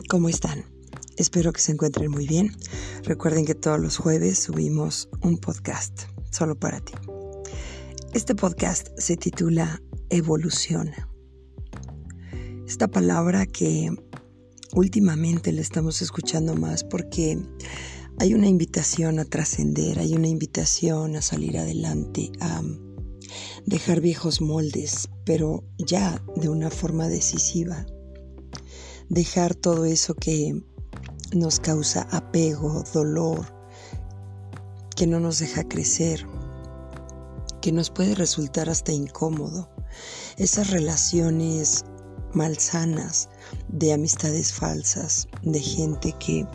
¿Cómo están? Espero que se encuentren muy bien. Recuerden que todos los jueves subimos un podcast solo para ti. Este podcast se titula Evolución. Esta palabra que últimamente le estamos escuchando más porque hay una invitación a trascender, hay una invitación a salir adelante, a dejar viejos moldes, pero ya de una forma decisiva. Dejar todo eso que nos causa apego, dolor, que no nos deja crecer, que nos puede resultar hasta incómodo. Esas relaciones malsanas de amistades falsas, de gente que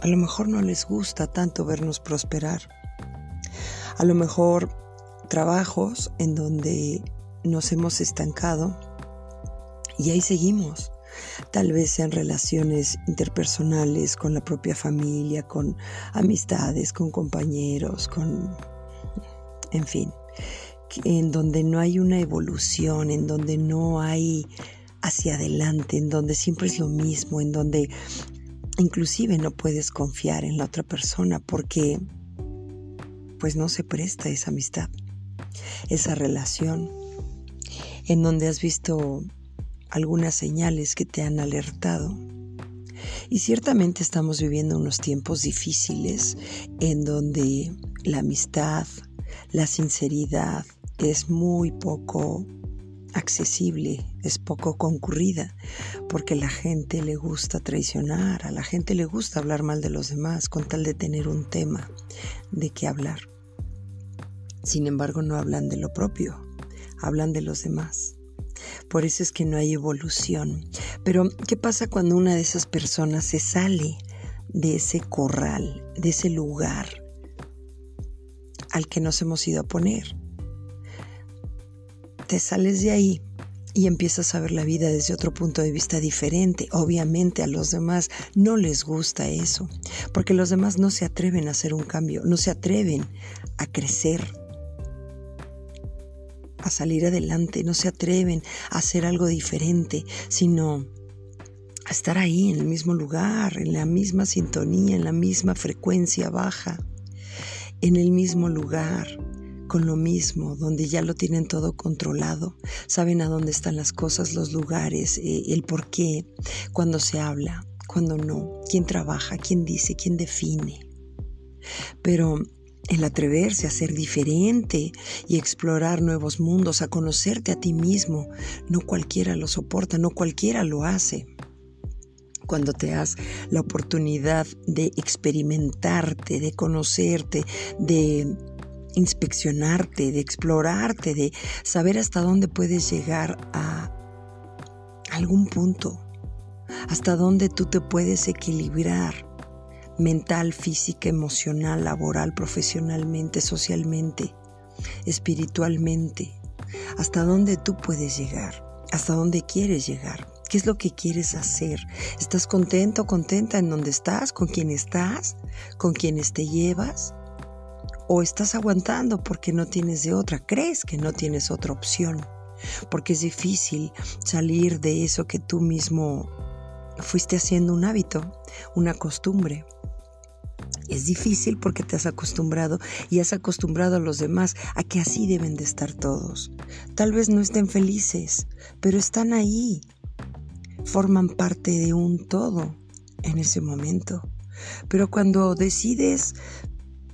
a lo mejor no les gusta tanto vernos prosperar. A lo mejor trabajos en donde nos hemos estancado y ahí seguimos Tal vez sean relaciones interpersonales con la propia familia, con amistades, con compañeros, con... en fin, en donde no hay una evolución, en donde no hay hacia adelante, en donde siempre es lo mismo, en donde inclusive no puedes confiar en la otra persona porque pues no se presta esa amistad, esa relación, en donde has visto algunas señales que te han alertado. Y ciertamente estamos viviendo unos tiempos difíciles en donde la amistad, la sinceridad es muy poco accesible, es poco concurrida, porque la gente le gusta traicionar, a la gente le gusta hablar mal de los demás con tal de tener un tema de qué hablar. Sin embargo, no hablan de lo propio, hablan de los demás. Por eso es que no hay evolución. Pero, ¿qué pasa cuando una de esas personas se sale de ese corral, de ese lugar al que nos hemos ido a poner? Te sales de ahí y empiezas a ver la vida desde otro punto de vista diferente. Obviamente a los demás no les gusta eso, porque los demás no se atreven a hacer un cambio, no se atreven a crecer, a salir adelante, no se atreven a hacer algo diferente, sino a estar ahí en el mismo lugar, en la misma sintonía, en la misma frecuencia baja, en el mismo lugar, con lo mismo, donde ya lo tienen todo controlado, saben a dónde están las cosas, los lugares, eh, el por qué, cuando se habla, cuando no, quién trabaja, quién dice, quién define. Pero el atreverse a ser diferente y explorar nuevos mundos, a conocerte a ti mismo. No cualquiera lo soporta, no cualquiera lo hace. Cuando te das la oportunidad de experimentarte, de conocerte, de inspeccionarte, de explorarte, de saber hasta dónde puedes llegar a algún punto, hasta dónde tú te puedes equilibrar mental, física, emocional, laboral, profesionalmente, socialmente, espiritualmente. ¿Hasta dónde tú puedes llegar? ¿Hasta dónde quieres llegar? ¿Qué es lo que quieres hacer? ¿Estás contento, contenta en donde estás, con quién estás, con quienes te llevas? ¿O estás aguantando porque no tienes de otra? ¿Crees que no tienes otra opción? Porque es difícil salir de eso que tú mismo fuiste haciendo un hábito, una costumbre. Es difícil porque te has acostumbrado y has acostumbrado a los demás a que así deben de estar todos. Tal vez no estén felices, pero están ahí. Forman parte de un todo en ese momento. Pero cuando decides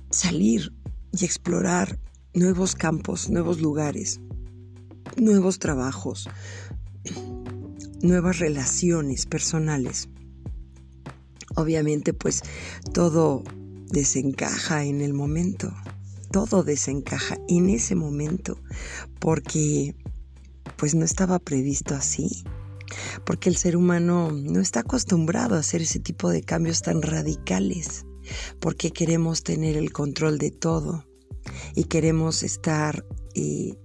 salir y explorar nuevos campos, nuevos lugares, nuevos trabajos, nuevas relaciones personales, obviamente pues todo desencaja en el momento. Todo desencaja en ese momento porque pues no estaba previsto así. Porque el ser humano no está acostumbrado a hacer ese tipo de cambios tan radicales. Porque queremos tener el control de todo y queremos estar eh,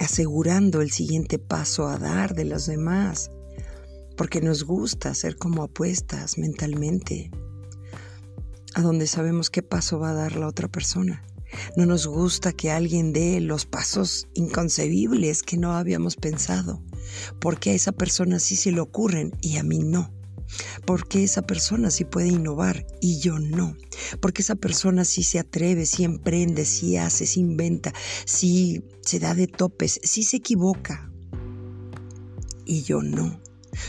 asegurando el siguiente paso a dar de los demás. Porque nos gusta hacer como apuestas mentalmente a donde sabemos qué paso va a dar la otra persona. No nos gusta que alguien dé los pasos inconcebibles que no habíamos pensado, porque a esa persona sí se le ocurren y a mí no. Porque esa persona sí puede innovar y yo no. Porque esa persona sí se atreve, sí emprende, sí hace, sí inventa, sí se da de topes, sí se equivoca. Y yo no.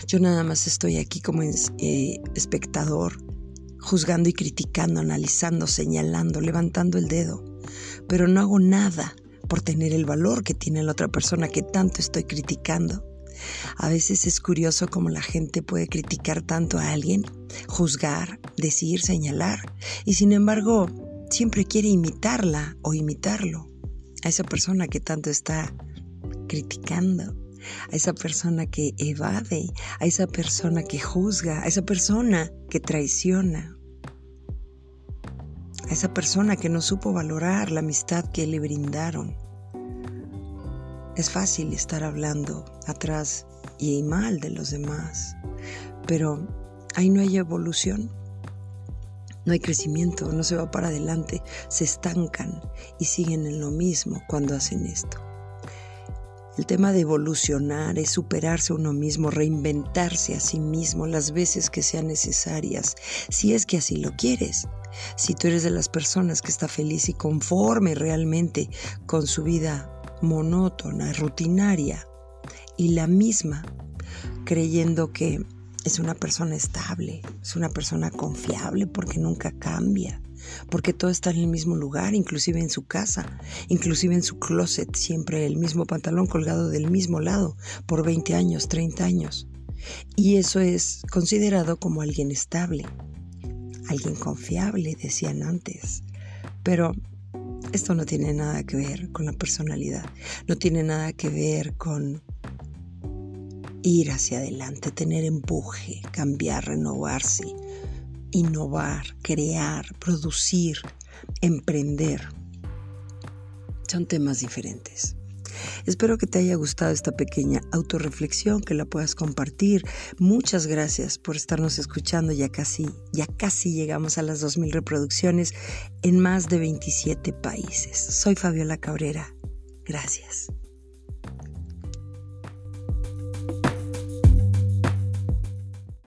Yo nada más estoy aquí como eh, espectador, juzgando y criticando, analizando, señalando, levantando el dedo. Pero no hago nada por tener el valor que tiene la otra persona que tanto estoy criticando. A veces es curioso cómo la gente puede criticar tanto a alguien, juzgar, decir, señalar, y sin embargo siempre quiere imitarla o imitarlo a esa persona que tanto está criticando, a esa persona que evade, a esa persona que juzga, a esa persona que traiciona, a esa persona que no supo valorar la amistad que le brindaron. Es fácil estar hablando atrás y mal de los demás, pero ahí no hay evolución, no hay crecimiento, no se va para adelante, se estancan y siguen en lo mismo cuando hacen esto. El tema de evolucionar es superarse uno mismo, reinventarse a sí mismo las veces que sean necesarias, si es que así lo quieres. Si tú eres de las personas que está feliz y conforme realmente con su vida monótona, rutinaria y la misma, creyendo que es una persona estable, es una persona confiable porque nunca cambia, porque todo está en el mismo lugar, inclusive en su casa, inclusive en su closet, siempre el mismo pantalón colgado del mismo lado por 20 años, 30 años. Y eso es considerado como alguien estable, alguien confiable, decían antes. Pero esto no tiene nada que ver con la personalidad, no tiene nada que ver con ir hacia adelante, tener empuje, cambiar, renovarse, innovar, crear, producir, emprender. Son temas diferentes. Espero que te haya gustado esta pequeña autorreflexión, que la puedas compartir. Muchas gracias por estarnos escuchando. Ya casi, ya casi llegamos a las 2.000 reproducciones en más de 27 países. Soy Fabiola Cabrera. Gracias.